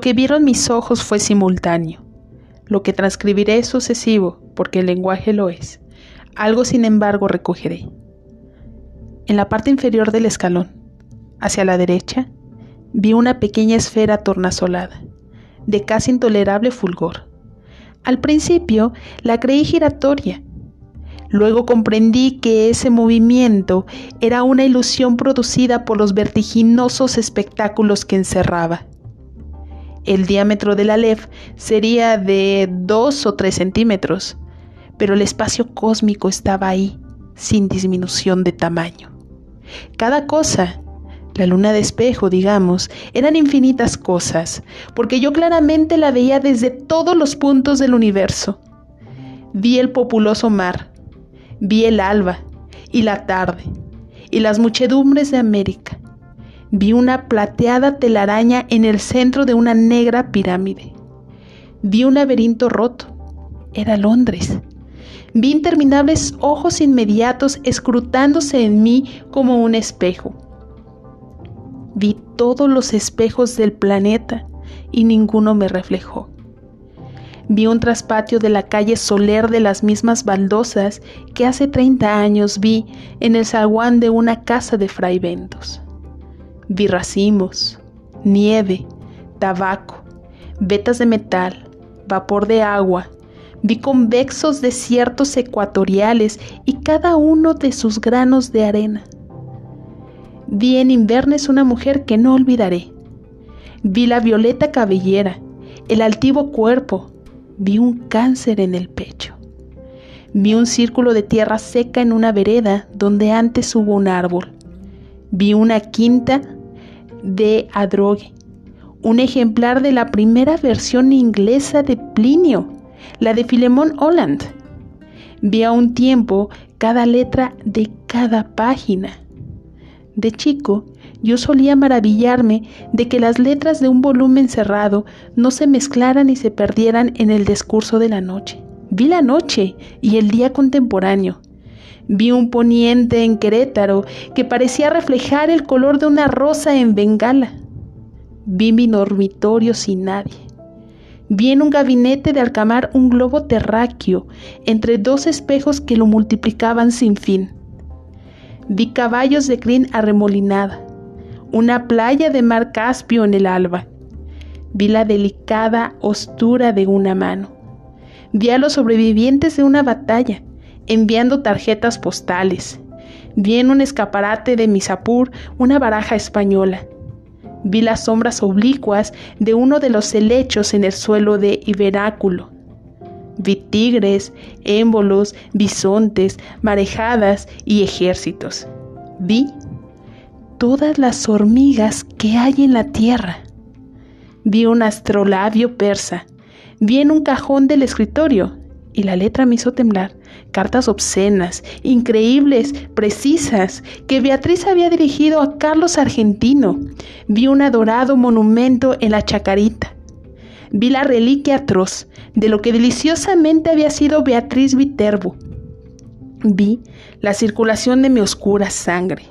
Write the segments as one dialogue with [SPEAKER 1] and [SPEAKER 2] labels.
[SPEAKER 1] que vieron mis ojos fue simultáneo. Lo que transcribiré es sucesivo, porque el lenguaje lo es. Algo, sin embargo, recogeré. En la parte inferior del escalón, hacia la derecha, vi una pequeña esfera tornasolada, de casi intolerable fulgor. Al principio la creí giratoria. Luego comprendí que ese movimiento era una ilusión producida por los vertiginosos espectáculos que encerraba. El diámetro de la LEF sería de 2 o 3 centímetros, pero el espacio cósmico estaba ahí, sin disminución de tamaño. Cada cosa, la luna de espejo, digamos, eran infinitas cosas, porque yo claramente la veía desde todos los puntos del universo. Vi el populoso mar, vi el alba y la tarde, y las muchedumbres de América, Vi una plateada telaraña en el centro de una negra pirámide. Vi un laberinto roto. Era Londres. Vi interminables ojos inmediatos escrutándose en mí como un espejo. Vi todos los espejos del planeta y ninguno me reflejó. Vi un traspatio de la calle Soler de las mismas baldosas que hace 30 años vi en el zaguán de una casa de fraiventos. Vi racimos, nieve, tabaco, vetas de metal, vapor de agua, vi convexos desiertos ecuatoriales y cada uno de sus granos de arena. Vi en Invernes una mujer que no olvidaré. Vi la violeta cabellera, el altivo cuerpo, vi un cáncer en el pecho. Vi un círculo de tierra seca en una vereda donde antes hubo un árbol. Vi una quinta de Adrogue, un ejemplar de la primera versión inglesa de Plinio, la de Filemón Holland. Vi a un tiempo cada letra de cada página. De chico, yo solía maravillarme de que las letras de un volumen cerrado no se mezclaran y se perdieran en el discurso de la noche. Vi la noche y el día contemporáneo, Vi un poniente en Querétaro que parecía reflejar el color de una rosa en Bengala. Vi mi dormitorio sin nadie. Vi en un gabinete de alcamar un globo terráqueo entre dos espejos que lo multiplicaban sin fin. Vi caballos de crin arremolinada, una playa de mar Caspio en el alba. Vi la delicada hostura de una mano. Vi a los sobrevivientes de una batalla enviando tarjetas postales. Vi en un escaparate de Misapur una baraja española. Vi las sombras oblicuas de uno de los helechos en el suelo de Iberáculo. Vi tigres, émbolos, bisontes, marejadas y ejércitos. Vi todas las hormigas que hay en la tierra. Vi un astrolabio persa. Vi en un cajón del escritorio y la letra me hizo temblar. Cartas obscenas, increíbles, precisas, que Beatriz había dirigido a Carlos Argentino. Vi un adorado monumento en la chacarita. Vi la reliquia atroz de lo que deliciosamente había sido Beatriz Viterbo. Vi la circulación de mi oscura sangre.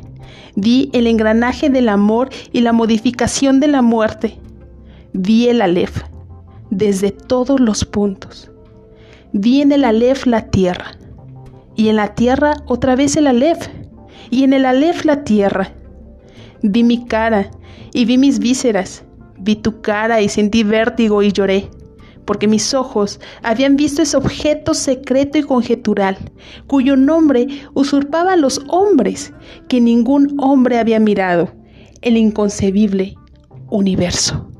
[SPEAKER 1] Vi el engranaje del amor y la modificación de la muerte. Vi el Aleph desde todos los puntos vi en el Aleph la tierra, y en la tierra otra vez el Aleph, y en el Aleph la tierra. Vi mi cara y vi mis vísceras, vi tu cara y sentí vértigo y lloré, porque mis ojos habían visto ese objeto secreto y conjetural, cuyo nombre usurpaba a los hombres que ningún hombre había mirado, el inconcebible universo.